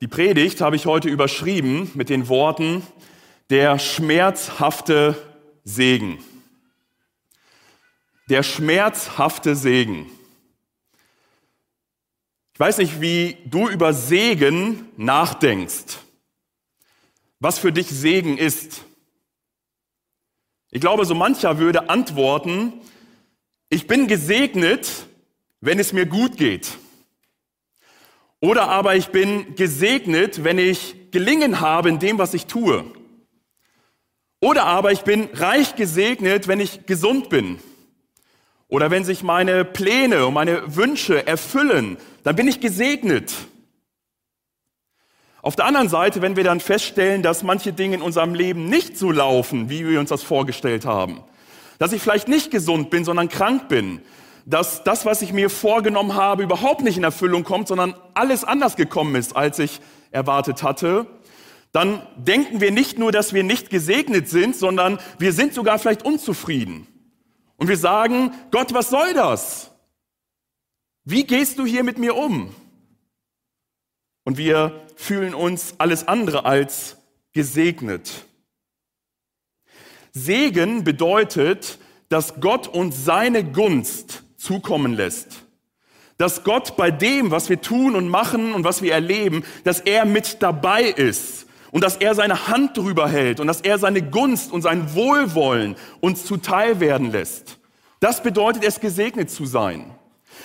Die Predigt habe ich heute überschrieben mit den Worten der schmerzhafte Segen. Der schmerzhafte Segen. Ich weiß nicht, wie du über Segen nachdenkst. Was für dich Segen ist. Ich glaube, so mancher würde antworten, ich bin gesegnet, wenn es mir gut geht. Oder aber ich bin gesegnet, wenn ich gelingen habe in dem, was ich tue. Oder aber ich bin reich gesegnet, wenn ich gesund bin. Oder wenn sich meine Pläne und meine Wünsche erfüllen, dann bin ich gesegnet. Auf der anderen Seite, wenn wir dann feststellen, dass manche Dinge in unserem Leben nicht so laufen, wie wir uns das vorgestellt haben, dass ich vielleicht nicht gesund bin, sondern krank bin, dass das, was ich mir vorgenommen habe, überhaupt nicht in Erfüllung kommt, sondern alles anders gekommen ist, als ich erwartet hatte, dann denken wir nicht nur, dass wir nicht gesegnet sind, sondern wir sind sogar vielleicht unzufrieden. Und wir sagen, Gott, was soll das? Wie gehst du hier mit mir um? Und wir fühlen uns alles andere als gesegnet. Segen bedeutet, dass Gott uns seine Gunst zukommen lässt. Dass Gott bei dem, was wir tun und machen und was wir erleben, dass er mit dabei ist und dass er seine Hand drüber hält und dass er seine Gunst und sein Wohlwollen uns zuteil werden lässt. Das bedeutet es, gesegnet zu sein.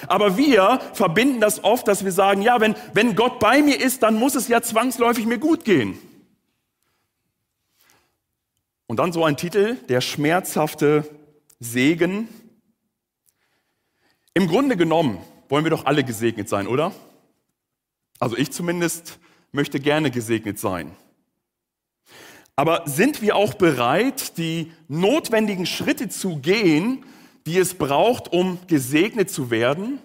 Aber wir verbinden das oft, dass wir sagen, ja, wenn, wenn Gott bei mir ist, dann muss es ja zwangsläufig mir gut gehen. Und dann so ein Titel, der schmerzhafte Segen. Im Grunde genommen wollen wir doch alle gesegnet sein, oder? Also ich zumindest möchte gerne gesegnet sein. Aber sind wir auch bereit, die notwendigen Schritte zu gehen, die es braucht, um gesegnet zu werden?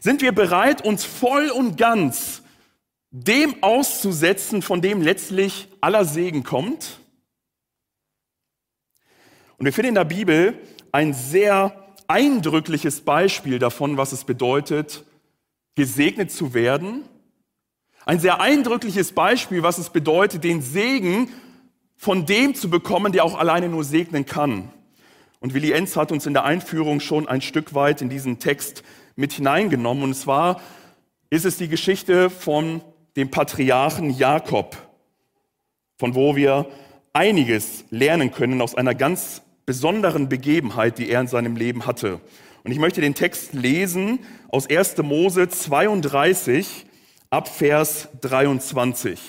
Sind wir bereit, uns voll und ganz dem auszusetzen, von dem letztlich aller Segen kommt? Und wir finden in der Bibel ein sehr eindrückliches Beispiel davon, was es bedeutet, gesegnet zu werden. Ein sehr eindrückliches Beispiel, was es bedeutet, den Segen von dem zu bekommen, der auch alleine nur segnen kann. Und Willi Enz hat uns in der Einführung schon ein Stück weit in diesen Text mit hineingenommen. Und zwar ist es die Geschichte von dem Patriarchen Jakob, von wo wir einiges lernen können aus einer ganz besonderen Begebenheit, die er in seinem Leben hatte. Und ich möchte den Text lesen aus 1. Mose 32 ab Vers 23.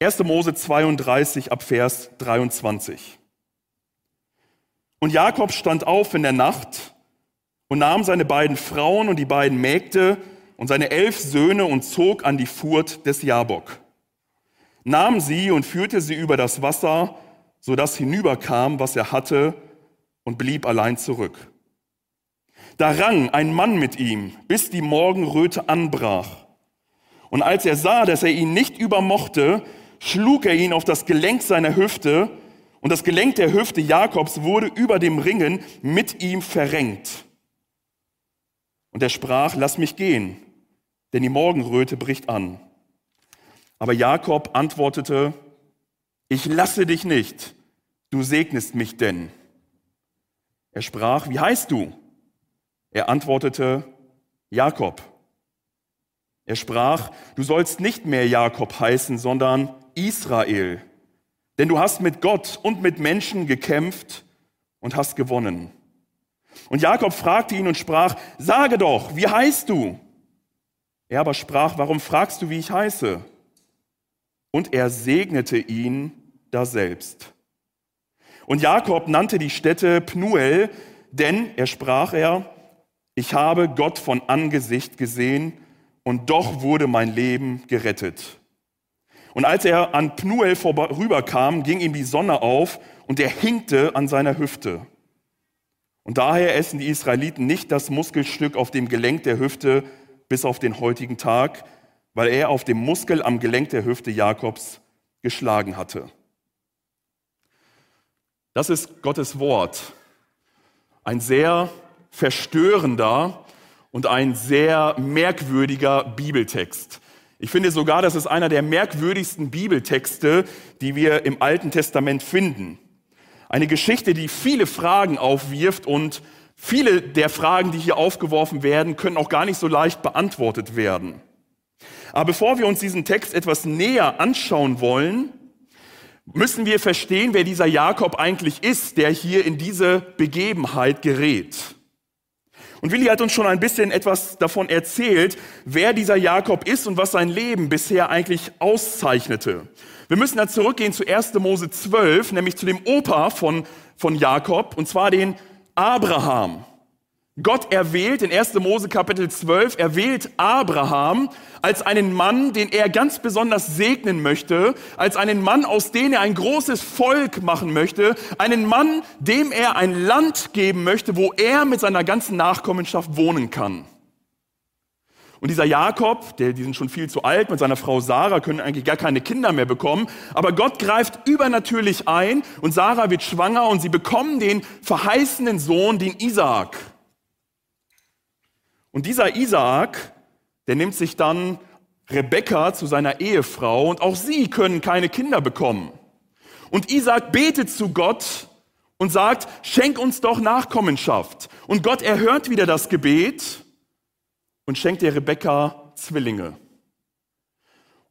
1. Mose 32 ab Vers 23. Und Jakob stand auf in der Nacht und nahm seine beiden Frauen und die beiden Mägde und seine elf Söhne und zog an die Furt des Jabok. Nahm sie und führte sie über das Wasser so dass hinüberkam, was er hatte, und blieb allein zurück. Da rang ein Mann mit ihm, bis die Morgenröte anbrach. Und als er sah, dass er ihn nicht übermochte, schlug er ihn auf das Gelenk seiner Hüfte, und das Gelenk der Hüfte Jakobs wurde über dem Ringen mit ihm verrenkt. Und er sprach, lass mich gehen, denn die Morgenröte bricht an. Aber Jakob antwortete, ich lasse dich nicht, du segnest mich denn. Er sprach, wie heißt du? Er antwortete, Jakob. Er sprach, du sollst nicht mehr Jakob heißen, sondern Israel, denn du hast mit Gott und mit Menschen gekämpft und hast gewonnen. Und Jakob fragte ihn und sprach, sage doch, wie heißt du? Er aber sprach, warum fragst du, wie ich heiße? Und er segnete ihn daselbst. Und Jakob nannte die Stätte Pnuel, denn, er sprach er, ich habe Gott von Angesicht gesehen und doch wurde mein Leben gerettet. Und als er an Pnuel vorüberkam, ging ihm die Sonne auf und er hinkte an seiner Hüfte. Und daher essen die Israeliten nicht das Muskelstück auf dem Gelenk der Hüfte bis auf den heutigen Tag, weil er auf dem Muskel am Gelenk der Hüfte Jakobs geschlagen hatte. Das ist Gottes Wort. Ein sehr verstörender und ein sehr merkwürdiger Bibeltext. Ich finde sogar, das ist einer der merkwürdigsten Bibeltexte, die wir im Alten Testament finden. Eine Geschichte, die viele Fragen aufwirft und viele der Fragen, die hier aufgeworfen werden, können auch gar nicht so leicht beantwortet werden. Aber bevor wir uns diesen Text etwas näher anschauen wollen, müssen wir verstehen, wer dieser Jakob eigentlich ist, der hier in diese Begebenheit gerät. Und Willi hat uns schon ein bisschen etwas davon erzählt, wer dieser Jakob ist und was sein Leben bisher eigentlich auszeichnete. Wir müssen dann zurückgehen zu 1. Mose 12, nämlich zu dem Opa von, von Jakob, und zwar den Abraham. Gott erwählt in 1. Mose Kapitel 12, erwählt Abraham als einen Mann, den er ganz besonders segnen möchte, als einen Mann, aus dem er ein großes Volk machen möchte, einen Mann, dem er ein Land geben möchte, wo er mit seiner ganzen Nachkommenschaft wohnen kann. Und dieser Jakob, der, die sind schon viel zu alt, mit seiner Frau Sarah können eigentlich gar keine Kinder mehr bekommen. Aber Gott greift übernatürlich ein und Sarah wird schwanger und sie bekommen den verheißenen Sohn, den Isaak. Und dieser Isaak, der nimmt sich dann Rebekka zu seiner Ehefrau und auch sie können keine Kinder bekommen. Und Isaak betet zu Gott und sagt, schenk uns doch Nachkommenschaft. Und Gott erhört wieder das Gebet und schenkt der Rebekka Zwillinge.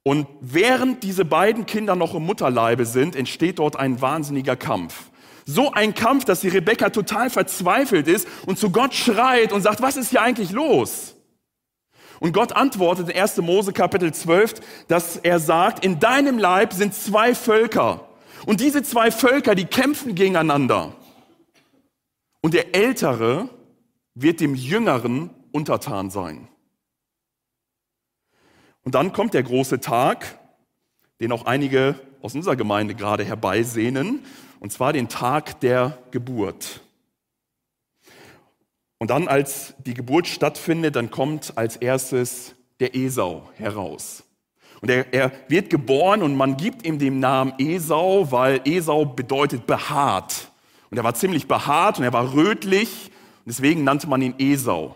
Und während diese beiden Kinder noch im Mutterleibe sind, entsteht dort ein wahnsinniger Kampf. So ein Kampf, dass die Rebecca total verzweifelt ist und zu Gott schreit und sagt, was ist hier eigentlich los? Und Gott antwortet in 1. Mose Kapitel 12, dass er sagt, in deinem Leib sind zwei Völker. Und diese zwei Völker, die kämpfen gegeneinander. Und der Ältere wird dem Jüngeren untertan sein. Und dann kommt der große Tag, den auch einige aus unserer Gemeinde gerade herbeisehnen, und zwar den Tag der Geburt. Und dann, als die Geburt stattfindet, dann kommt als erstes der Esau heraus. Und er, er wird geboren und man gibt ihm den Namen Esau, weil Esau bedeutet behaart. Und er war ziemlich behaart und er war rötlich und deswegen nannte man ihn Esau.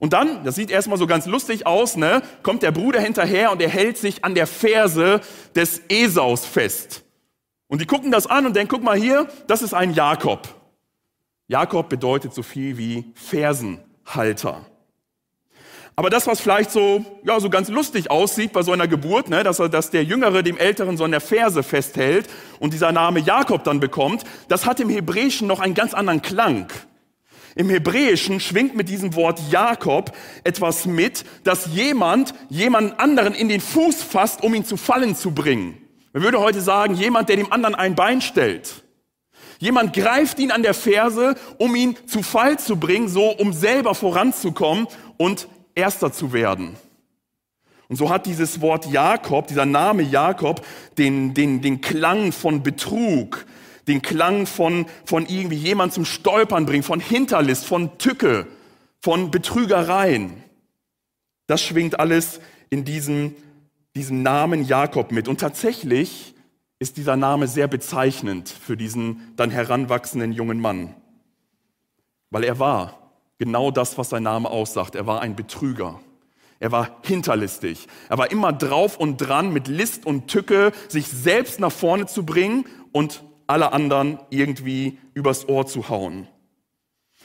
Und dann, das sieht erstmal so ganz lustig aus, ne, kommt der Bruder hinterher und er hält sich an der Ferse des Esaus fest. Und die gucken das an und denken, guck mal hier, das ist ein Jakob. Jakob bedeutet so viel wie Fersenhalter. Aber das, was vielleicht so, ja, so ganz lustig aussieht bei so einer Geburt, ne, dass, er, dass der Jüngere dem Älteren so an der Ferse festhält und dieser Name Jakob dann bekommt, das hat im Hebräischen noch einen ganz anderen Klang. Im Hebräischen schwingt mit diesem Wort Jakob etwas mit, dass jemand jemand anderen in den Fuß fasst, um ihn zu fallen zu bringen. Man würde heute sagen, jemand, der dem anderen ein Bein stellt. Jemand greift ihn an der Ferse, um ihn zu Fall zu bringen, so um selber voranzukommen und erster zu werden. Und so hat dieses Wort Jakob, dieser Name Jakob, den, den, den Klang von Betrug, den Klang von, von irgendwie jemand zum Stolpern bringen, von Hinterlist, von Tücke, von Betrügereien. Das schwingt alles in diesem diesen Namen Jakob mit. Und tatsächlich ist dieser Name sehr bezeichnend für diesen dann heranwachsenden jungen Mann. Weil er war genau das, was sein Name aussagt. Er war ein Betrüger. Er war hinterlistig. Er war immer drauf und dran, mit List und Tücke sich selbst nach vorne zu bringen und alle anderen irgendwie übers Ohr zu hauen.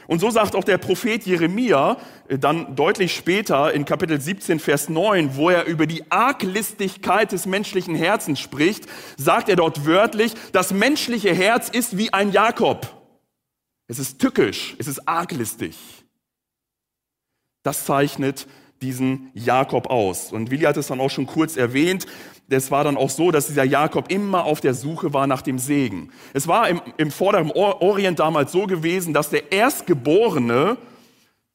Und so sagt auch der Prophet Jeremia äh, dann deutlich später in Kapitel 17, Vers 9, wo er über die Arglistigkeit des menschlichen Herzens spricht, sagt er dort wörtlich, das menschliche Herz ist wie ein Jakob. Es ist tückisch, es ist arglistig. Das zeichnet diesen Jakob aus. Und Willi hat es dann auch schon kurz erwähnt es war dann auch so, dass dieser Jakob immer auf der Suche war nach dem Segen. Es war im, im vorderen Orient damals so gewesen, dass der Erstgeborene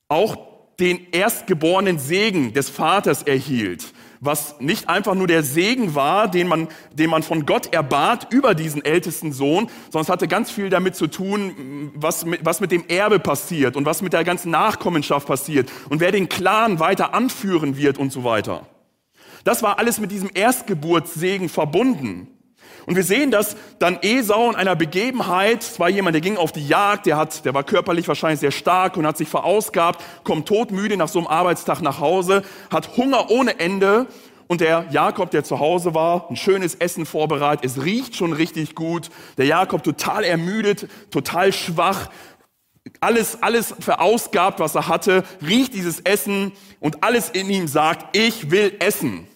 auch den erstgeborenen Segen des Vaters erhielt, was nicht einfach nur der Segen war, den man, den man von Gott erbat über diesen ältesten Sohn, sondern es hatte ganz viel damit zu tun, was mit, was mit dem Erbe passiert und was mit der ganzen Nachkommenschaft passiert und wer den Clan weiter anführen wird und so weiter. Das war alles mit diesem Erstgeburtssegen verbunden. Und wir sehen, dass dann Esau in einer Begebenheit, es war jemand, der ging auf die Jagd, der, hat, der war körperlich wahrscheinlich sehr stark und hat sich verausgabt, kommt todmüde nach so einem Arbeitstag nach Hause, hat Hunger ohne Ende und der Jakob, der zu Hause war, ein schönes Essen vorbereitet, es riecht schon richtig gut, der Jakob total ermüdet, total schwach, alles, alles verausgabt, was er hatte, riecht dieses Essen und alles in ihm sagt, ich will essen.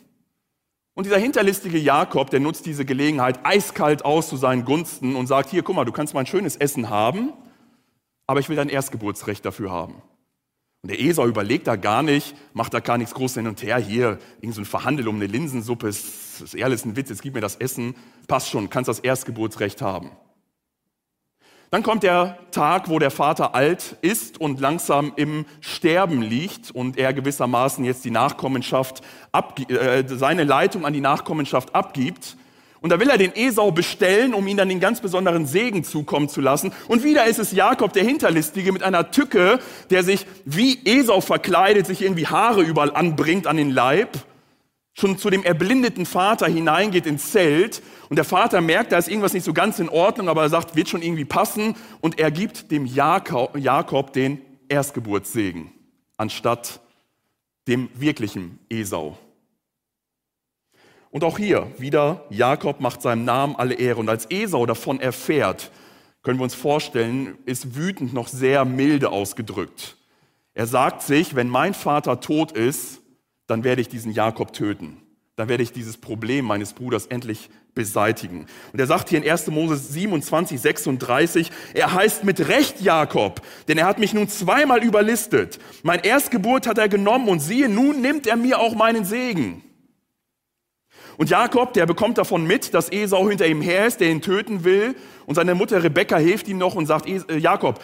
Und dieser hinterlistige Jakob, der nutzt diese Gelegenheit eiskalt aus zu seinen Gunsten und sagt, hier, guck mal, du kannst mal ein schönes Essen haben, aber ich will dein Erstgeburtsrecht dafür haben. Und der Esau überlegt da gar nicht, macht da gar nichts groß hin und her, hier, irgend so ein Verhandel um eine Linsensuppe, ist, ist ehrlich ein Witz, jetzt gib mir das Essen, passt schon, kannst das Erstgeburtsrecht haben. Dann kommt der Tag, wo der Vater alt ist und langsam im Sterben liegt und er gewissermaßen jetzt die Nachkommenschaft, äh, seine Leitung an die Nachkommenschaft abgibt. Und da will er den Esau bestellen, um ihn dann den ganz besonderen Segen zukommen zu lassen. Und wieder ist es Jakob, der Hinterlistige, mit einer Tücke, der sich wie Esau verkleidet, sich irgendwie Haare überall anbringt an den Leib schon zu dem erblindeten Vater hineingeht ins Zelt und der Vater merkt, da ist irgendwas nicht so ganz in Ordnung, aber er sagt, wird schon irgendwie passen und er gibt dem Jakob, den Erstgeburtssegen anstatt dem wirklichen Esau. Und auch hier wieder, Jakob macht seinem Namen alle Ehre. Und als Esau davon erfährt, können wir uns vorstellen, ist wütend noch sehr milde ausgedrückt. Er sagt sich, wenn mein Vater tot ist, dann werde ich diesen Jakob töten. Dann werde ich dieses Problem meines Bruders endlich beseitigen. Und er sagt hier in 1. Mose 27, 36, er heißt mit Recht Jakob, denn er hat mich nun zweimal überlistet. Mein Erstgeburt hat er genommen und siehe, nun nimmt er mir auch meinen Segen. Und Jakob, der bekommt davon mit, dass Esau hinter ihm her ist, der ihn töten will. Und seine Mutter Rebekka hilft ihm noch und sagt, äh, Jakob,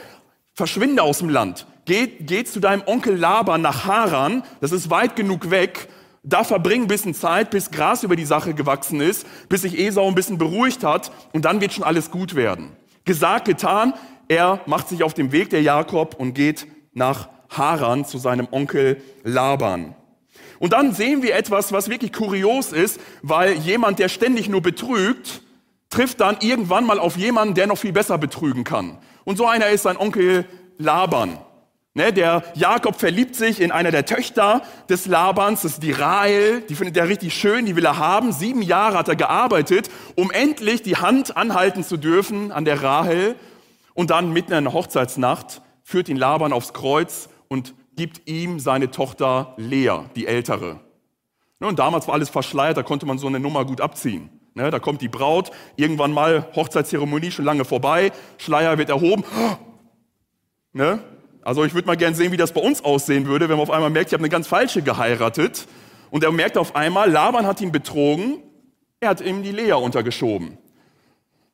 verschwinde aus dem Land. Geh, geh zu deinem Onkel Laban nach Haran, das ist weit genug weg. Da verbring ein bisschen Zeit, bis Gras über die Sache gewachsen ist, bis sich Esau ein bisschen beruhigt hat und dann wird schon alles gut werden. Gesagt, getan, er macht sich auf den Weg, der Jakob, und geht nach Haran zu seinem Onkel Laban. Und dann sehen wir etwas, was wirklich kurios ist, weil jemand, der ständig nur betrügt, trifft dann irgendwann mal auf jemanden, der noch viel besser betrügen kann. Und so einer ist sein Onkel Laban. Ne, der Jakob verliebt sich in einer der Töchter des Labans, das ist die Rahel, die findet er richtig schön, die will er haben. Sieben Jahre hat er gearbeitet, um endlich die Hand anhalten zu dürfen an der Rahel. Und dann mitten in der Hochzeitsnacht führt ihn Laban aufs Kreuz und gibt ihm seine Tochter Lea, die ältere. Ne, und damals war alles verschleiert, da konnte man so eine Nummer gut abziehen. Ne, da kommt die Braut, irgendwann mal Hochzeitszeremonie schon lange vorbei, Schleier wird erhoben. Ne? Also ich würde mal gerne sehen, wie das bei uns aussehen würde, wenn man auf einmal merkt, ich habe eine ganz falsche geheiratet. Und er merkt auf einmal, Laban hat ihn betrogen, er hat ihm die Lea untergeschoben.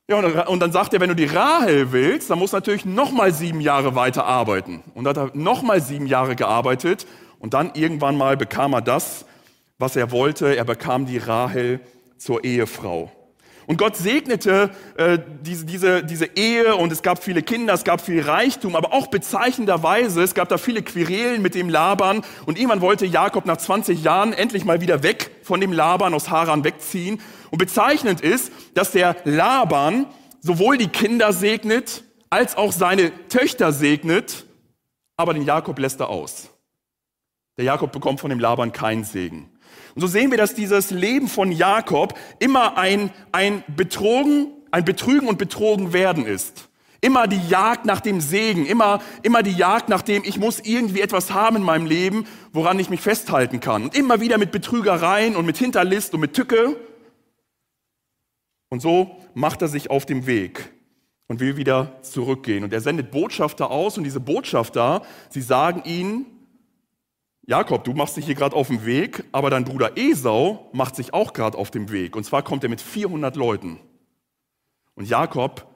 Ja, und dann sagt er, wenn du die Rahel willst, dann musst du natürlich nochmal sieben Jahre weiter arbeiten. Und dann hat er nochmal sieben Jahre gearbeitet und dann irgendwann mal bekam er das, was er wollte. Er bekam die Rahel zur Ehefrau. Und Gott segnete äh, diese, diese, diese Ehe und es gab viele Kinder, es gab viel Reichtum, aber auch bezeichnenderweise, es gab da viele Querelen mit dem Laban und irgendwann wollte Jakob nach 20 Jahren endlich mal wieder weg von dem Laban aus Haran wegziehen. Und bezeichnend ist, dass der Laban sowohl die Kinder segnet, als auch seine Töchter segnet, aber den Jakob lässt er aus. Der Jakob bekommt von dem Laban keinen Segen. Und so sehen wir, dass dieses Leben von Jakob immer ein, ein Betrogen, ein Betrügen und Betrogen werden ist. Immer die Jagd nach dem Segen, immer, immer die Jagd nach dem, ich muss irgendwie etwas haben in meinem Leben, woran ich mich festhalten kann. Und immer wieder mit Betrügereien und mit Hinterlist und mit Tücke. Und so macht er sich auf dem Weg und will wieder zurückgehen. Und er sendet Botschafter aus und diese Botschafter, sie sagen ihnen, Jakob, du machst dich hier gerade auf dem Weg, aber dein Bruder Esau macht sich auch gerade auf dem Weg. Und zwar kommt er mit 400 Leuten. Und Jakob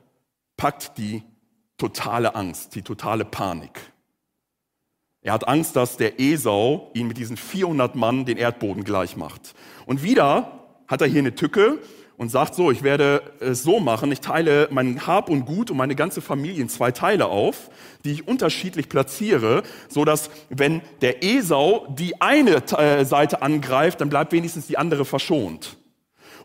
packt die totale Angst, die totale Panik. Er hat Angst, dass der Esau ihn mit diesen 400 Mann den Erdboden gleich macht. Und wieder hat er hier eine Tücke und sagt so, ich werde es so machen, ich teile mein Hab und Gut und meine ganze Familie in zwei Teile auf, die ich unterschiedlich platziere, so dass wenn der Esau die eine äh, Seite angreift, dann bleibt wenigstens die andere verschont.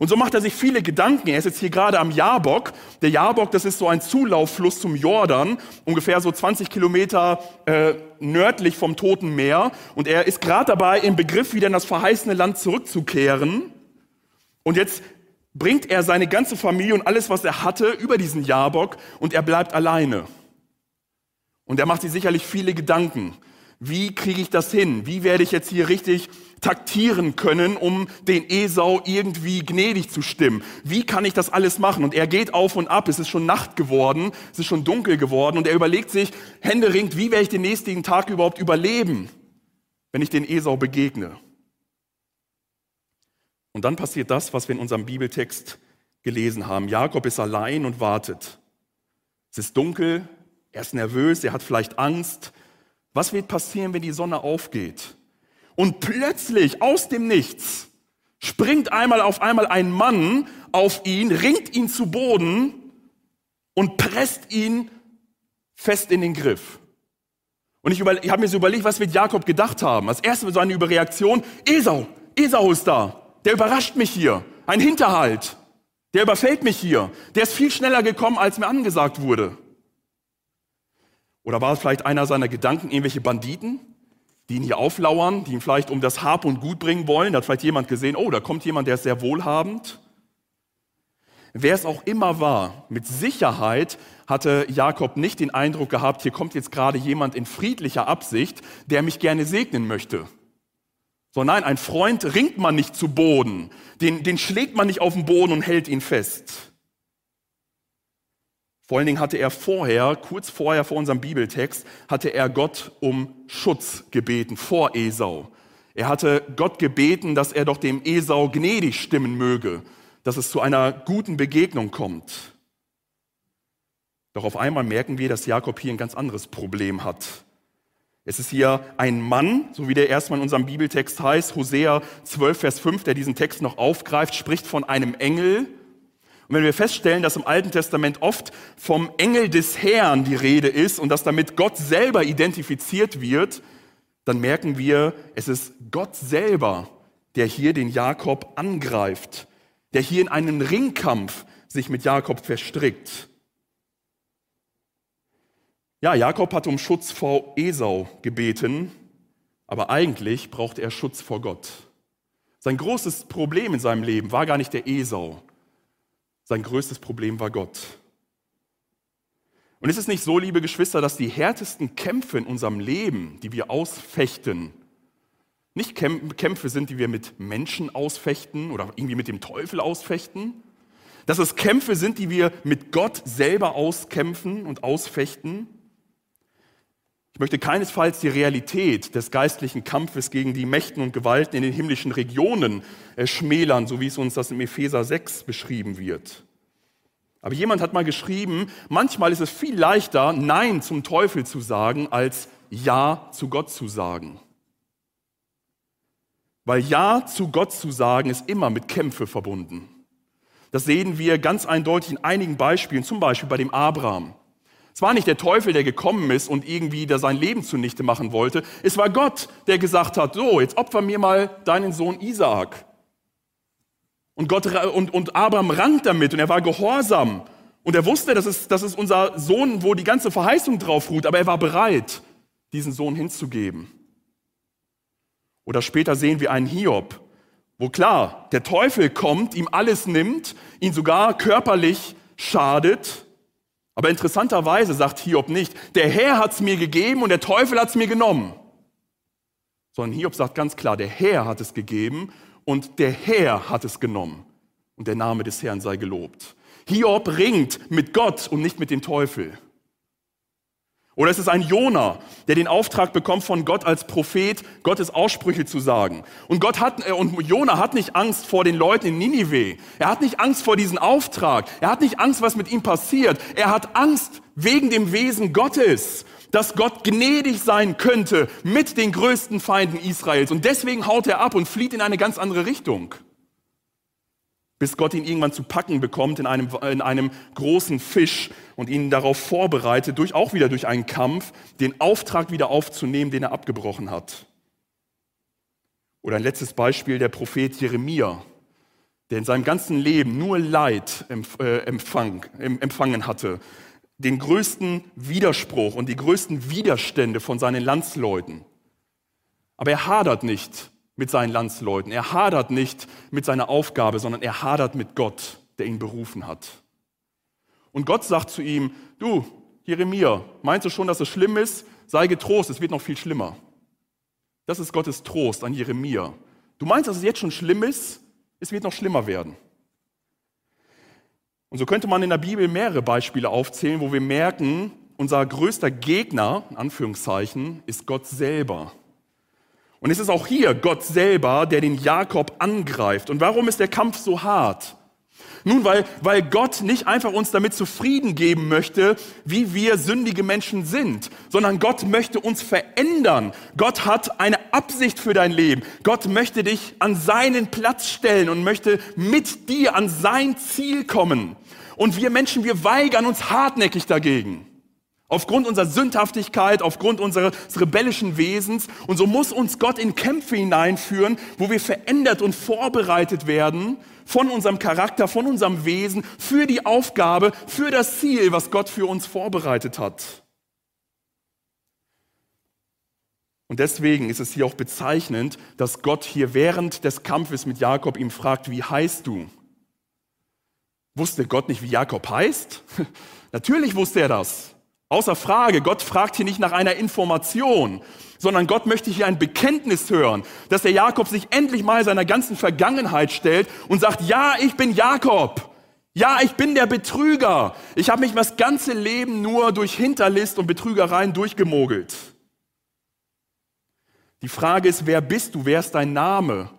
Und so macht er sich viele Gedanken. Er ist jetzt hier gerade am Jabok. Der Jabok, das ist so ein Zulauffluss zum Jordan, ungefähr so 20 Kilometer äh, nördlich vom Toten Meer. Und er ist gerade dabei, im Begriff wieder in das verheißene Land zurückzukehren. Und jetzt bringt er seine ganze Familie und alles, was er hatte, über diesen Jabok und er bleibt alleine. Und er macht sich sicherlich viele Gedanken. Wie kriege ich das hin? Wie werde ich jetzt hier richtig taktieren können, um den Esau irgendwie gnädig zu stimmen? Wie kann ich das alles machen? Und er geht auf und ab. Es ist schon Nacht geworden. Es ist schon dunkel geworden. Und er überlegt sich, Hände ringt, wie werde ich den nächsten Tag überhaupt überleben, wenn ich den Esau begegne? Und dann passiert das, was wir in unserem Bibeltext gelesen haben. Jakob ist allein und wartet. Es ist dunkel, er ist nervös, er hat vielleicht Angst. Was wird passieren, wenn die Sonne aufgeht? Und plötzlich aus dem Nichts springt einmal auf einmal ein Mann auf ihn, ringt ihn zu Boden und presst ihn fest in den Griff. Und ich, ich habe mir so überlegt, was wird Jakob gedacht haben. Als erstes so eine Überreaktion, Esau, Esau ist da. Der überrascht mich hier. Ein Hinterhalt. Der überfällt mich hier. Der ist viel schneller gekommen, als mir angesagt wurde. Oder war es vielleicht einer seiner Gedanken, irgendwelche Banditen, die ihn hier auflauern, die ihn vielleicht um das Hab und Gut bringen wollen? Da hat vielleicht jemand gesehen, oh, da kommt jemand, der ist sehr wohlhabend. Wer es auch immer war, mit Sicherheit hatte Jakob nicht den Eindruck gehabt, hier kommt jetzt gerade jemand in friedlicher Absicht, der mich gerne segnen möchte. So nein, ein Freund ringt man nicht zu Boden, den, den schlägt man nicht auf den Boden und hält ihn fest. Vor allen Dingen hatte er vorher, kurz vorher vor unserem Bibeltext, hatte er Gott um Schutz gebeten vor Esau. Er hatte Gott gebeten, dass er doch dem Esau gnädig stimmen möge, dass es zu einer guten Begegnung kommt. Doch auf einmal merken wir, dass Jakob hier ein ganz anderes Problem hat. Es ist hier ein Mann, so wie der erstmal in unserem Bibeltext heißt, Hosea 12, Vers 5, der diesen Text noch aufgreift, spricht von einem Engel. Und wenn wir feststellen, dass im Alten Testament oft vom Engel des Herrn die Rede ist und dass damit Gott selber identifiziert wird, dann merken wir, es ist Gott selber, der hier den Jakob angreift, der hier in einen Ringkampf sich mit Jakob verstrickt. Ja, Jakob hat um Schutz vor Esau gebeten, aber eigentlich braucht er Schutz vor Gott. Sein großes Problem in seinem Leben war gar nicht der Esau. Sein größtes Problem war Gott. Und ist es nicht so, liebe Geschwister, dass die härtesten Kämpfe in unserem Leben, die wir ausfechten, nicht Kämpfe sind, die wir mit Menschen ausfechten oder irgendwie mit dem Teufel ausfechten, dass es Kämpfe sind, die wir mit Gott selber auskämpfen und ausfechten, möchte keinesfalls die Realität des geistlichen Kampfes gegen die Mächten und Gewalten in den himmlischen Regionen äh, schmälern, so wie es uns das im Epheser 6 beschrieben wird. Aber jemand hat mal geschrieben, manchmal ist es viel leichter, Nein zum Teufel zu sagen, als Ja zu Gott zu sagen. Weil Ja zu Gott zu sagen ist immer mit Kämpfe verbunden. Das sehen wir ganz eindeutig in einigen Beispielen, zum Beispiel bei dem Abraham. Es war nicht der Teufel, der gekommen ist und irgendwie da sein Leben zunichte machen wollte. Es war Gott, der gesagt hat, so, jetzt opfer mir mal deinen Sohn Isaak. Und, Gott, und, und Abraham rang damit und er war gehorsam. Und er wusste, das ist, das ist unser Sohn, wo die ganze Verheißung drauf ruht, aber er war bereit, diesen Sohn hinzugeben. Oder später sehen wir einen Hiob, wo klar, der Teufel kommt, ihm alles nimmt, ihn sogar körperlich schadet aber interessanterweise sagt Hiob nicht, der Herr hat es mir gegeben und der Teufel hat es mir genommen. Sondern Hiob sagt ganz klar, der Herr hat es gegeben und der Herr hat es genommen. Und der Name des Herrn sei gelobt. Hiob ringt mit Gott und nicht mit dem Teufel. Oder es ist ein Jona, der den Auftrag bekommt von Gott als Prophet, Gottes Aussprüche zu sagen. Und Gott hat, äh, und Jona hat nicht Angst vor den Leuten in Ninive. Er hat nicht Angst vor diesem Auftrag. Er hat nicht Angst, was mit ihm passiert. Er hat Angst wegen dem Wesen Gottes, dass Gott gnädig sein könnte mit den größten Feinden Israels. Und deswegen haut er ab und flieht in eine ganz andere Richtung bis Gott ihn irgendwann zu packen bekommt in einem, in einem großen Fisch und ihn darauf vorbereitet, durch, auch wieder durch einen Kampf, den Auftrag wieder aufzunehmen, den er abgebrochen hat. Oder ein letztes Beispiel, der Prophet Jeremia, der in seinem ganzen Leben nur Leid äh, empfangen hatte, den größten Widerspruch und die größten Widerstände von seinen Landsleuten. Aber er hadert nicht mit seinen Landsleuten, er hadert nicht mit seiner Aufgabe, sondern er hadert mit Gott, der ihn berufen hat. Und Gott sagt zu ihm, du, Jeremia, meinst du schon, dass es schlimm ist? Sei getrost, es wird noch viel schlimmer. Das ist Gottes Trost an Jeremia. Du meinst, dass es jetzt schon schlimm ist? Es wird noch schlimmer werden. Und so könnte man in der Bibel mehrere Beispiele aufzählen, wo wir merken, unser größter Gegner, in Anführungszeichen, ist Gott selber. Und es ist auch hier Gott selber, der den Jakob angreift. Und warum ist der Kampf so hart? Nun, weil, weil Gott nicht einfach uns damit zufrieden geben möchte, wie wir sündige Menschen sind, sondern Gott möchte uns verändern. Gott hat eine Absicht für dein Leben. Gott möchte dich an seinen Platz stellen und möchte mit dir an sein Ziel kommen. Und wir Menschen, wir weigern uns hartnäckig dagegen. Aufgrund unserer Sündhaftigkeit, aufgrund unseres rebellischen Wesens. Und so muss uns Gott in Kämpfe hineinführen, wo wir verändert und vorbereitet werden von unserem Charakter, von unserem Wesen, für die Aufgabe, für das Ziel, was Gott für uns vorbereitet hat. Und deswegen ist es hier auch bezeichnend, dass Gott hier während des Kampfes mit Jakob ihm fragt, wie heißt du? Wusste Gott nicht, wie Jakob heißt? Natürlich wusste er das. Außer Frage, Gott fragt hier nicht nach einer Information, sondern Gott möchte hier ein Bekenntnis hören, dass der Jakob sich endlich mal seiner ganzen Vergangenheit stellt und sagt, ja, ich bin Jakob. Ja, ich bin der Betrüger. Ich habe mich das ganze Leben nur durch Hinterlist und Betrügereien durchgemogelt. Die Frage ist, wer bist du? Wer ist dein Name?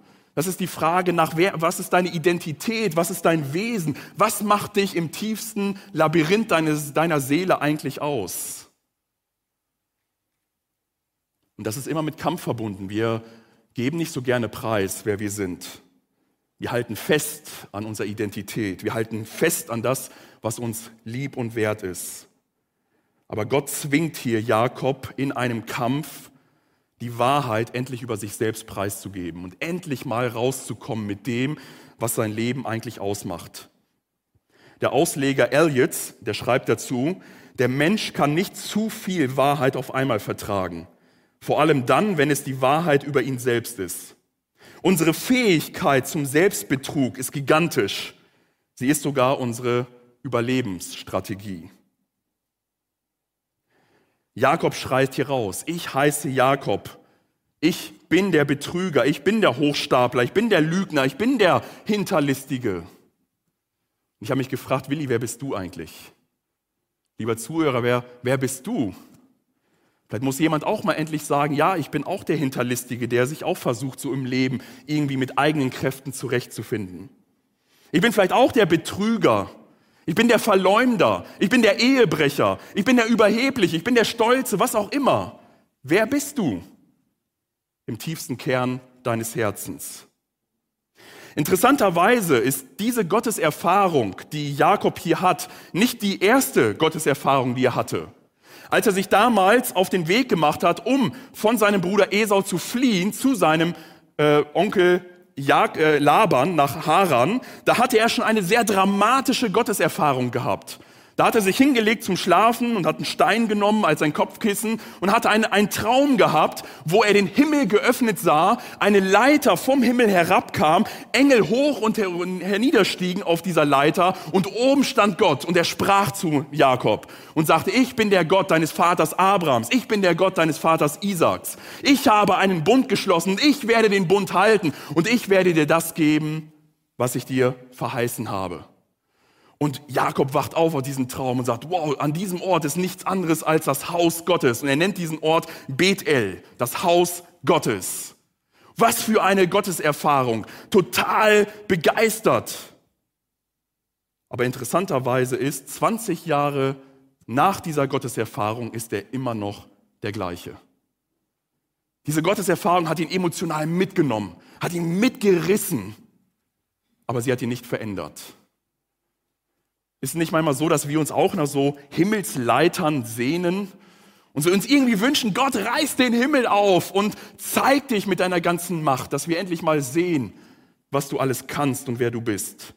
Das ist die Frage nach, wer, was ist deine Identität? Was ist dein Wesen? Was macht dich im tiefsten Labyrinth deines, deiner Seele eigentlich aus? Und das ist immer mit Kampf verbunden. Wir geben nicht so gerne preis, wer wir sind. Wir halten fest an unserer Identität. Wir halten fest an das, was uns lieb und wert ist. Aber Gott zwingt hier Jakob in einem Kampf, die Wahrheit endlich über sich selbst preiszugeben und endlich mal rauszukommen mit dem, was sein Leben eigentlich ausmacht. Der Ausleger Elliot, der schreibt dazu, der Mensch kann nicht zu viel Wahrheit auf einmal vertragen. Vor allem dann, wenn es die Wahrheit über ihn selbst ist. Unsere Fähigkeit zum Selbstbetrug ist gigantisch. Sie ist sogar unsere Überlebensstrategie. Jakob schreit hier raus, ich heiße Jakob, ich bin der Betrüger, ich bin der Hochstapler, ich bin der Lügner, ich bin der Hinterlistige. Ich habe mich gefragt, Willi, wer bist du eigentlich? Lieber Zuhörer, wer, wer bist du? Vielleicht muss jemand auch mal endlich sagen, ja, ich bin auch der Hinterlistige, der sich auch versucht, so im Leben irgendwie mit eigenen Kräften zurechtzufinden. Ich bin vielleicht auch der Betrüger. Ich bin der Verleumder. Ich bin der Ehebrecher. Ich bin der Überhebliche. Ich bin der Stolze, was auch immer. Wer bist du im tiefsten Kern deines Herzens? Interessanterweise ist diese Gotteserfahrung, die Jakob hier hat, nicht die erste Gotteserfahrung, die er hatte. Als er sich damals auf den Weg gemacht hat, um von seinem Bruder Esau zu fliehen zu seinem äh, Onkel Jag, äh, Laban nach Haran, da hatte er schon eine sehr dramatische Gotteserfahrung gehabt. Da hat er sich hingelegt zum Schlafen und hat einen Stein genommen als sein Kopfkissen und hatte einen, einen Traum gehabt, wo er den Himmel geöffnet sah, eine Leiter vom Himmel herabkam, Engel hoch und herniederstiegen auf dieser Leiter und oben stand Gott und er sprach zu Jakob und sagte, ich bin der Gott deines Vaters Abrahams, ich bin der Gott deines Vaters Isaaks, ich habe einen Bund geschlossen, ich werde den Bund halten und ich werde dir das geben, was ich dir verheißen habe. Und Jakob wacht auf aus diesem Traum und sagt, wow, an diesem Ort ist nichts anderes als das Haus Gottes. Und er nennt diesen Ort Bethel, das Haus Gottes. Was für eine Gotteserfahrung. Total begeistert. Aber interessanterweise ist, 20 Jahre nach dieser Gotteserfahrung ist er immer noch der gleiche. Diese Gotteserfahrung hat ihn emotional mitgenommen, hat ihn mitgerissen, aber sie hat ihn nicht verändert. Ist nicht manchmal so, dass wir uns auch nach so Himmelsleitern sehnen und so uns irgendwie wünschen, Gott reiß den Himmel auf und zeig dich mit deiner ganzen Macht, dass wir endlich mal sehen, was du alles kannst und wer du bist.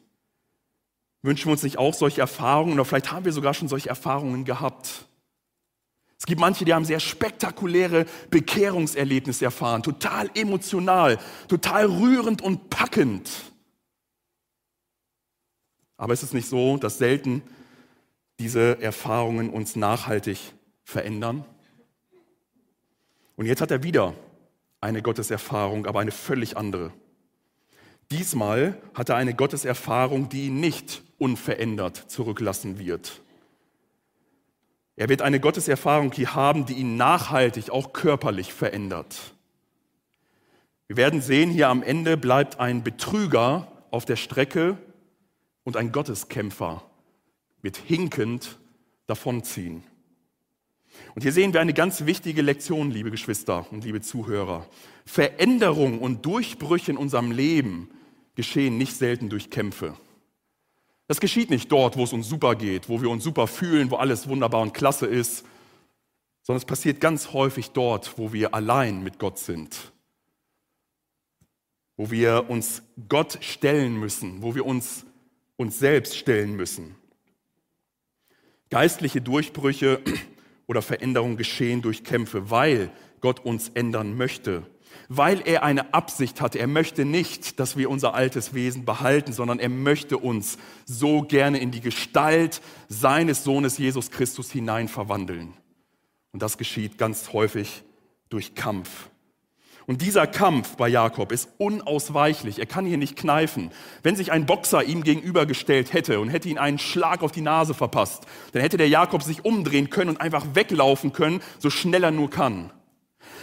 Wünschen wir uns nicht auch solche Erfahrungen oder vielleicht haben wir sogar schon solche Erfahrungen gehabt? Es gibt manche, die haben sehr spektakuläre Bekehrungserlebnisse erfahren, total emotional, total rührend und packend. Aber ist es nicht so, dass selten diese Erfahrungen uns nachhaltig verändern? Und jetzt hat er wieder eine Gotteserfahrung, aber eine völlig andere. Diesmal hat er eine Gotteserfahrung, die ihn nicht unverändert zurücklassen wird. Er wird eine Gotteserfahrung hier haben, die ihn nachhaltig, auch körperlich verändert. Wir werden sehen, hier am Ende bleibt ein Betrüger auf der Strecke und ein Gotteskämpfer wird hinkend davonziehen. Und hier sehen wir eine ganz wichtige Lektion, liebe Geschwister und liebe Zuhörer. Veränderung und Durchbrüche in unserem Leben geschehen nicht selten durch Kämpfe. Das geschieht nicht dort, wo es uns super geht, wo wir uns super fühlen, wo alles wunderbar und klasse ist, sondern es passiert ganz häufig dort, wo wir allein mit Gott sind, wo wir uns Gott stellen müssen, wo wir uns uns selbst stellen müssen. Geistliche Durchbrüche oder Veränderungen geschehen durch Kämpfe, weil Gott uns ändern möchte, weil er eine Absicht hat. Er möchte nicht, dass wir unser altes Wesen behalten, sondern er möchte uns so gerne in die Gestalt seines Sohnes Jesus Christus hinein verwandeln. Und das geschieht ganz häufig durch Kampf. Und dieser Kampf bei Jakob ist unausweichlich. Er kann hier nicht kneifen. Wenn sich ein Boxer ihm gegenübergestellt hätte und hätte ihn einen Schlag auf die Nase verpasst, dann hätte der Jakob sich umdrehen können und einfach weglaufen können, so schnell er nur kann.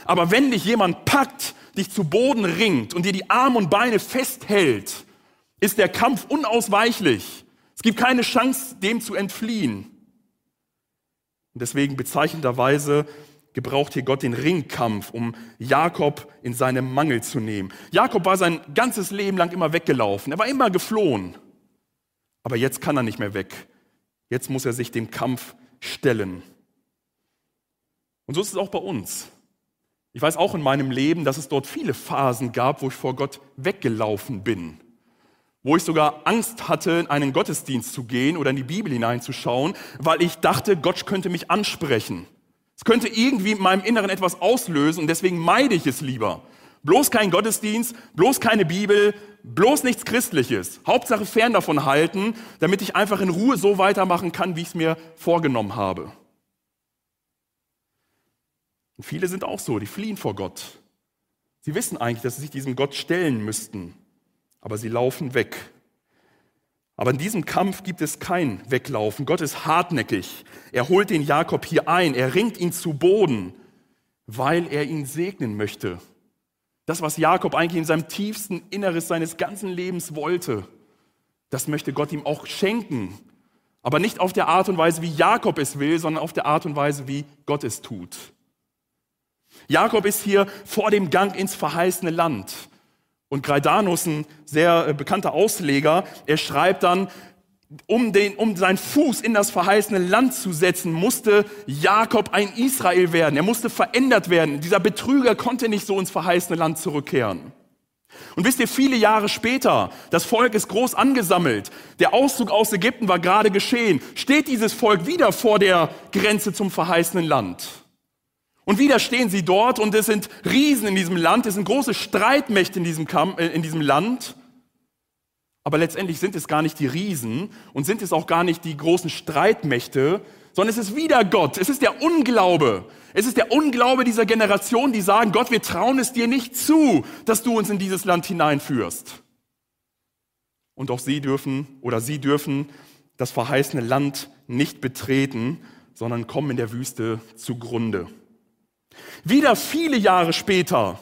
Aber wenn dich jemand packt, dich zu Boden ringt und dir die Arme und Beine festhält, ist der Kampf unausweichlich. Es gibt keine Chance, dem zu entfliehen. Und deswegen bezeichnenderweise gebraucht hier Gott den Ringkampf, um Jakob in seinem Mangel zu nehmen. Jakob war sein ganzes Leben lang immer weggelaufen. Er war immer geflohen. Aber jetzt kann er nicht mehr weg. Jetzt muss er sich dem Kampf stellen. Und so ist es auch bei uns. Ich weiß auch in meinem Leben, dass es dort viele Phasen gab, wo ich vor Gott weggelaufen bin. Wo ich sogar Angst hatte, in einen Gottesdienst zu gehen oder in die Bibel hineinzuschauen, weil ich dachte, Gott könnte mich ansprechen. Es könnte irgendwie in meinem Inneren etwas auslösen und deswegen meide ich es lieber. Bloß kein Gottesdienst, bloß keine Bibel, bloß nichts Christliches. Hauptsache fern davon halten, damit ich einfach in Ruhe so weitermachen kann, wie ich es mir vorgenommen habe. Und viele sind auch so, die fliehen vor Gott. Sie wissen eigentlich, dass sie sich diesem Gott stellen müssten, aber sie laufen weg. Aber in diesem Kampf gibt es kein Weglaufen. Gott ist hartnäckig. Er holt den Jakob hier ein. Er ringt ihn zu Boden, weil er ihn segnen möchte. Das, was Jakob eigentlich in seinem tiefsten Inneres seines ganzen Lebens wollte, das möchte Gott ihm auch schenken. Aber nicht auf der Art und Weise, wie Jakob es will, sondern auf der Art und Weise, wie Gott es tut. Jakob ist hier vor dem Gang ins verheißene Land. Und Greidanus, ein sehr äh, bekannter Ausleger, er schreibt dann, um, den, um seinen Fuß in das verheißene Land zu setzen, musste Jakob ein Israel werden. Er musste verändert werden. Dieser Betrüger konnte nicht so ins verheißene Land zurückkehren. Und wisst ihr, viele Jahre später, das Volk ist groß angesammelt, der Auszug aus Ägypten war gerade geschehen, steht dieses Volk wieder vor der Grenze zum verheißenen Land. Und wieder stehen sie dort und es sind Riesen in diesem Land, es sind große Streitmächte in diesem, Kamp äh, in diesem Land. Aber letztendlich sind es gar nicht die Riesen und sind es auch gar nicht die großen Streitmächte, sondern es ist wieder Gott. Es ist der Unglaube. Es ist der Unglaube dieser Generation, die sagen, Gott, wir trauen es dir nicht zu, dass du uns in dieses Land hineinführst. Und auch sie dürfen oder sie dürfen das verheißene Land nicht betreten, sondern kommen in der Wüste zugrunde. Wieder viele Jahre später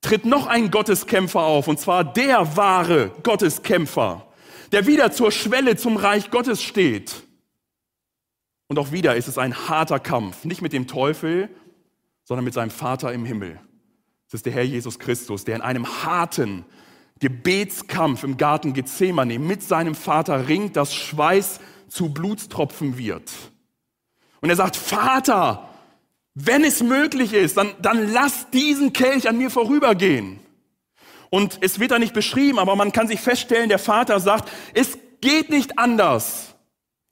tritt noch ein Gotteskämpfer auf, und zwar der wahre Gotteskämpfer, der wieder zur Schwelle zum Reich Gottes steht. Und auch wieder ist es ein harter Kampf, nicht mit dem Teufel, sondern mit seinem Vater im Himmel. Es ist der Herr Jesus Christus, der in einem harten Gebetskampf im Garten Gethsemane mit seinem Vater ringt, dass Schweiß zu Blutstropfen wird. Und er sagt, Vater, wenn es möglich ist, dann, dann lass diesen Kelch an mir vorübergehen. Und es wird da nicht beschrieben, aber man kann sich feststellen, der Vater sagt, es geht nicht anders.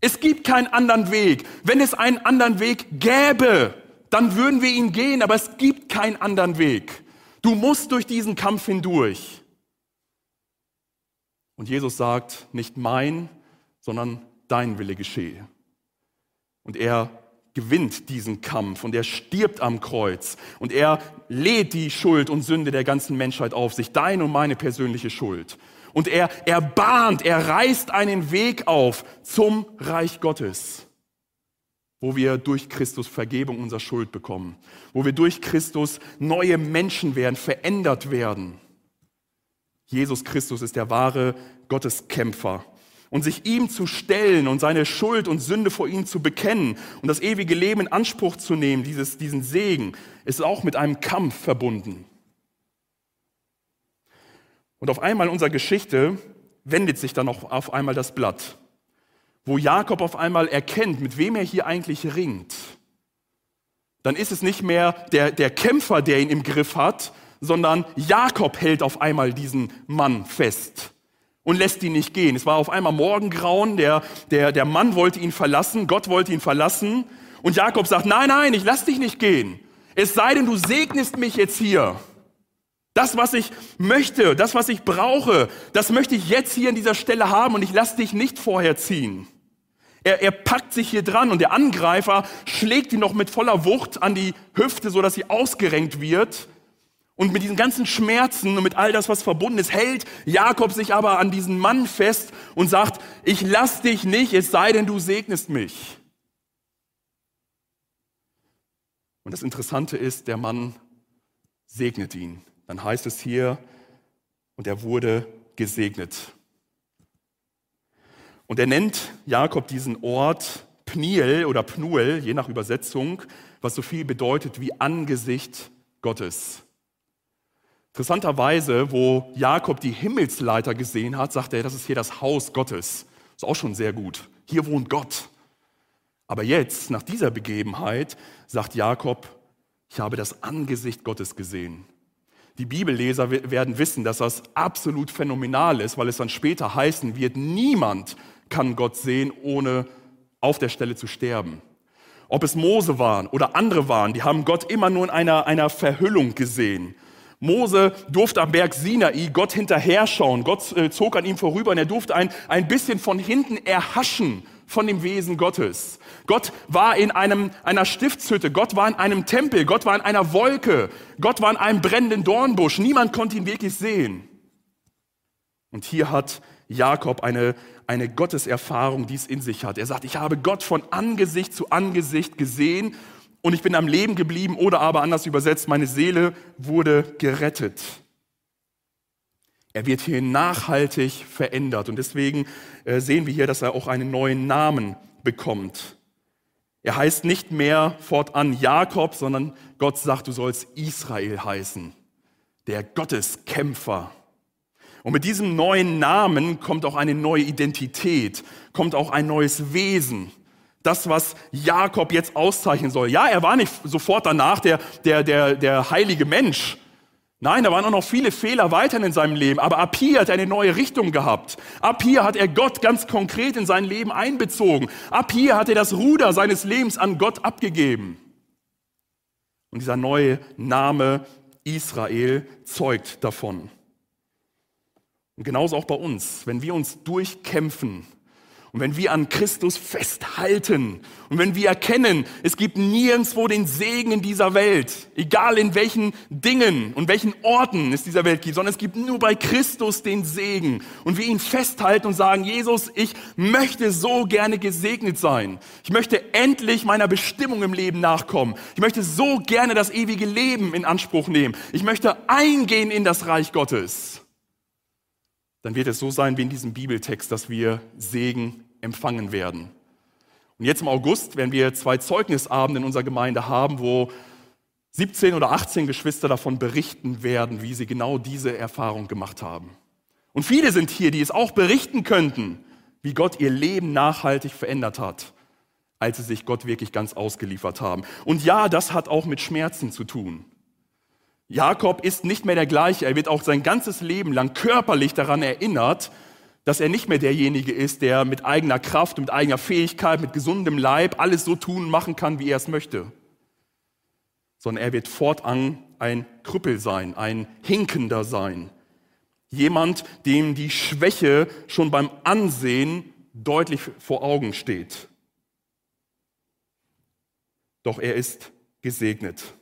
Es gibt keinen anderen Weg. Wenn es einen anderen Weg gäbe, dann würden wir ihn gehen, aber es gibt keinen anderen Weg. Du musst durch diesen Kampf hindurch. Und Jesus sagt, nicht mein, sondern dein Wille geschehe. Und er gewinnt diesen Kampf und er stirbt am Kreuz und er lädt die Schuld und Sünde der ganzen Menschheit auf sich, deine und meine persönliche Schuld. Und er, er bahnt, er reißt einen Weg auf zum Reich Gottes, wo wir durch Christus Vergebung unserer Schuld bekommen, wo wir durch Christus neue Menschen werden, verändert werden. Jesus Christus ist der wahre Gotteskämpfer und sich ihm zu stellen und seine Schuld und Sünde vor ihm zu bekennen und das ewige Leben in Anspruch zu nehmen, dieses, diesen Segen, ist auch mit einem Kampf verbunden. Und auf einmal in unserer Geschichte wendet sich dann auch auf einmal das Blatt, wo Jakob auf einmal erkennt, mit wem er hier eigentlich ringt. Dann ist es nicht mehr der, der Kämpfer, der ihn im Griff hat, sondern Jakob hält auf einmal diesen Mann fest und lässt ihn nicht gehen. Es war auf einmal Morgengrauen, der, der, der Mann wollte ihn verlassen, Gott wollte ihn verlassen und Jakob sagt, nein, nein, ich lass dich nicht gehen. Es sei denn, du segnest mich jetzt hier. Das, was ich möchte, das, was ich brauche, das möchte ich jetzt hier an dieser Stelle haben und ich lasse dich nicht vorher ziehen. Er, er packt sich hier dran und der Angreifer schlägt ihn noch mit voller Wucht an die Hüfte, so dass sie ausgerenkt wird. Und mit diesen ganzen Schmerzen und mit all das, was verbunden ist, hält Jakob sich aber an diesen Mann fest und sagt, ich lass dich nicht, es sei denn, du segnest mich. Und das Interessante ist, der Mann segnet ihn dann heißt es hier, und er wurde gesegnet. Und er nennt Jakob diesen Ort Pniel oder Pnuel, je nach Übersetzung, was so viel bedeutet wie Angesicht Gottes. Interessanterweise, wo Jakob die Himmelsleiter gesehen hat, sagt er, das ist hier das Haus Gottes. Ist auch schon sehr gut. Hier wohnt Gott. Aber jetzt, nach dieser Begebenheit, sagt Jakob, ich habe das Angesicht Gottes gesehen. Die Bibelleser werden wissen, dass das absolut phänomenal ist, weil es dann später heißen wird, niemand kann Gott sehen, ohne auf der Stelle zu sterben. Ob es Mose waren oder andere waren, die haben Gott immer nur in einer, einer Verhüllung gesehen. Mose durfte am Berg Sinai Gott hinterher schauen. Gott äh, zog an ihm vorüber und er durfte ein, ein bisschen von hinten erhaschen von dem Wesen Gottes. Gott war in einem, einer Stiftshütte, Gott war in einem Tempel, Gott war in einer Wolke, Gott war in einem brennenden Dornbusch. Niemand konnte ihn wirklich sehen. Und hier hat Jakob eine, eine Gotteserfahrung, die es in sich hat. Er sagt, ich habe Gott von Angesicht zu Angesicht gesehen und ich bin am Leben geblieben oder aber anders übersetzt, meine Seele wurde gerettet. Er wird hier nachhaltig verändert und deswegen äh, sehen wir hier, dass er auch einen neuen Namen bekommt. Er heißt nicht mehr fortan Jakob, sondern Gott sagt, du sollst Israel heißen, der Gotteskämpfer. Und mit diesem neuen Namen kommt auch eine neue Identität, kommt auch ein neues Wesen. Das, was Jakob jetzt auszeichnen soll. Ja, er war nicht sofort danach der, der, der, der heilige Mensch, Nein, da waren auch noch viele Fehler weiterhin in seinem Leben, aber ab hier hat er eine neue Richtung gehabt. Ab hier hat er Gott ganz konkret in sein Leben einbezogen. Ab hier hat er das Ruder seines Lebens an Gott abgegeben. Und dieser neue Name Israel zeugt davon. Und genauso auch bei uns, wenn wir uns durchkämpfen und wenn wir an Christus festhalten und wenn wir erkennen, es gibt nirgendwo den Segen in dieser Welt, egal in welchen Dingen und welchen Orten es dieser Welt gibt, sondern es gibt nur bei Christus den Segen und wir ihn festhalten und sagen, Jesus, ich möchte so gerne gesegnet sein. Ich möchte endlich meiner Bestimmung im Leben nachkommen. Ich möchte so gerne das ewige Leben in Anspruch nehmen. Ich möchte eingehen in das Reich Gottes dann wird es so sein wie in diesem Bibeltext, dass wir Segen empfangen werden. Und jetzt im August werden wir zwei Zeugnisabende in unserer Gemeinde haben, wo 17 oder 18 Geschwister davon berichten werden, wie sie genau diese Erfahrung gemacht haben. Und viele sind hier, die es auch berichten könnten, wie Gott ihr Leben nachhaltig verändert hat, als sie sich Gott wirklich ganz ausgeliefert haben. Und ja, das hat auch mit Schmerzen zu tun. Jakob ist nicht mehr der gleiche. Er wird auch sein ganzes Leben lang körperlich daran erinnert, dass er nicht mehr derjenige ist, der mit eigener Kraft, mit eigener Fähigkeit, mit gesundem Leib alles so tun und machen kann, wie er es möchte. Sondern er wird fortan ein Krüppel sein, ein Hinkender sein. Jemand, dem die Schwäche schon beim Ansehen deutlich vor Augen steht. Doch er ist gesegnet.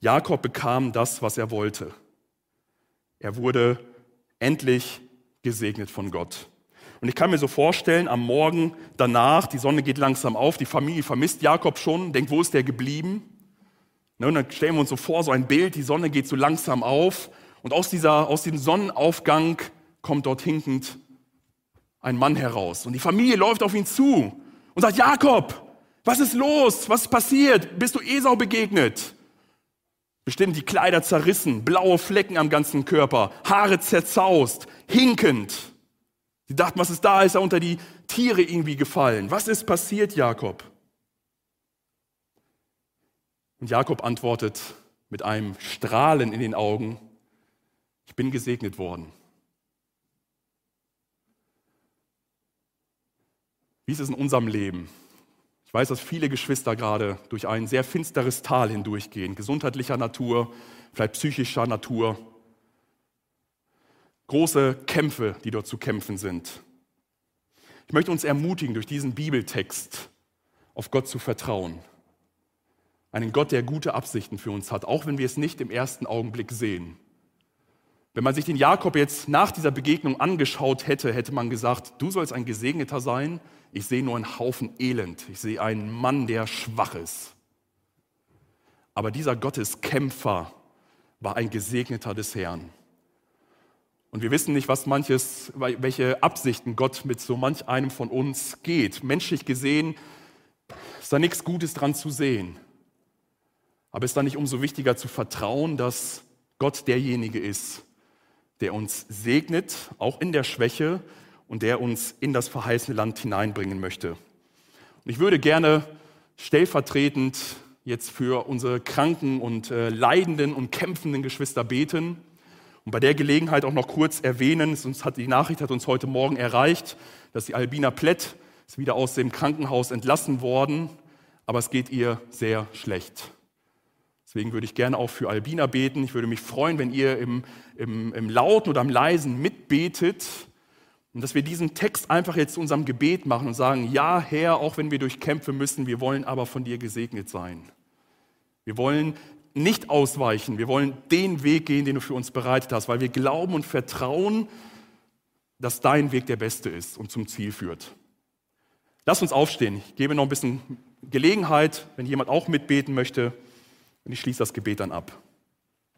Jakob bekam das, was er wollte. Er wurde endlich gesegnet von Gott. Und ich kann mir so vorstellen, am Morgen danach, die Sonne geht langsam auf, die Familie vermisst Jakob schon, denkt, wo ist der geblieben? Ne, und dann stellen wir uns so vor, so ein Bild, die Sonne geht so langsam auf und aus, dieser, aus diesem Sonnenaufgang kommt dort hinkend ein Mann heraus. Und die Familie läuft auf ihn zu und sagt, Jakob, was ist los? Was ist passiert? Bist du Esau begegnet? Bestimmt die Kleider zerrissen, blaue Flecken am ganzen Körper, Haare zerzaust, hinkend. Sie dachten, was ist da? Ist er unter die Tiere irgendwie gefallen? Was ist passiert, Jakob? Und Jakob antwortet mit einem Strahlen in den Augen, ich bin gesegnet worden. Wie ist es in unserem Leben? Ich weiß, dass viele Geschwister gerade durch ein sehr finsteres Tal hindurchgehen, gesundheitlicher Natur, vielleicht psychischer Natur. Große Kämpfe, die dort zu kämpfen sind. Ich möchte uns ermutigen, durch diesen Bibeltext auf Gott zu vertrauen. Einen Gott, der gute Absichten für uns hat, auch wenn wir es nicht im ersten Augenblick sehen. Wenn man sich den Jakob jetzt nach dieser Begegnung angeschaut hätte, hätte man gesagt, du sollst ein Gesegneter sein, ich sehe nur einen Haufen Elend. Ich sehe einen Mann, der schwach ist. Aber dieser Gotteskämpfer war ein Gesegneter des Herrn. Und wir wissen nicht, was manches, welche Absichten Gott mit so manch einem von uns geht. Menschlich gesehen ist da nichts Gutes dran zu sehen. Aber ist da nicht umso wichtiger zu vertrauen, dass Gott derjenige ist, der uns segnet, auch in der Schwäche, und der uns in das verheißene Land hineinbringen möchte. Und ich würde gerne stellvertretend jetzt für unsere kranken und äh, leidenden und kämpfenden Geschwister beten und bei der Gelegenheit auch noch kurz erwähnen, uns hat, die Nachricht hat uns heute Morgen erreicht, dass die Albina Plett ist wieder aus dem Krankenhaus entlassen worden, aber es geht ihr sehr schlecht. Deswegen würde ich gerne auch für Albina beten. Ich würde mich freuen, wenn ihr im, im, im Lauten oder im Leisen mitbetet, und dass wir diesen Text einfach jetzt zu unserem Gebet machen und sagen, ja Herr, auch wenn wir durch Kämpfe müssen, wir wollen aber von dir gesegnet sein. Wir wollen nicht ausweichen, wir wollen den Weg gehen, den du für uns bereitet hast, weil wir glauben und vertrauen, dass dein Weg der beste ist und zum Ziel führt. Lass uns aufstehen. Ich gebe noch ein bisschen Gelegenheit, wenn jemand auch mitbeten möchte. Und ich schließe das Gebet dann ab.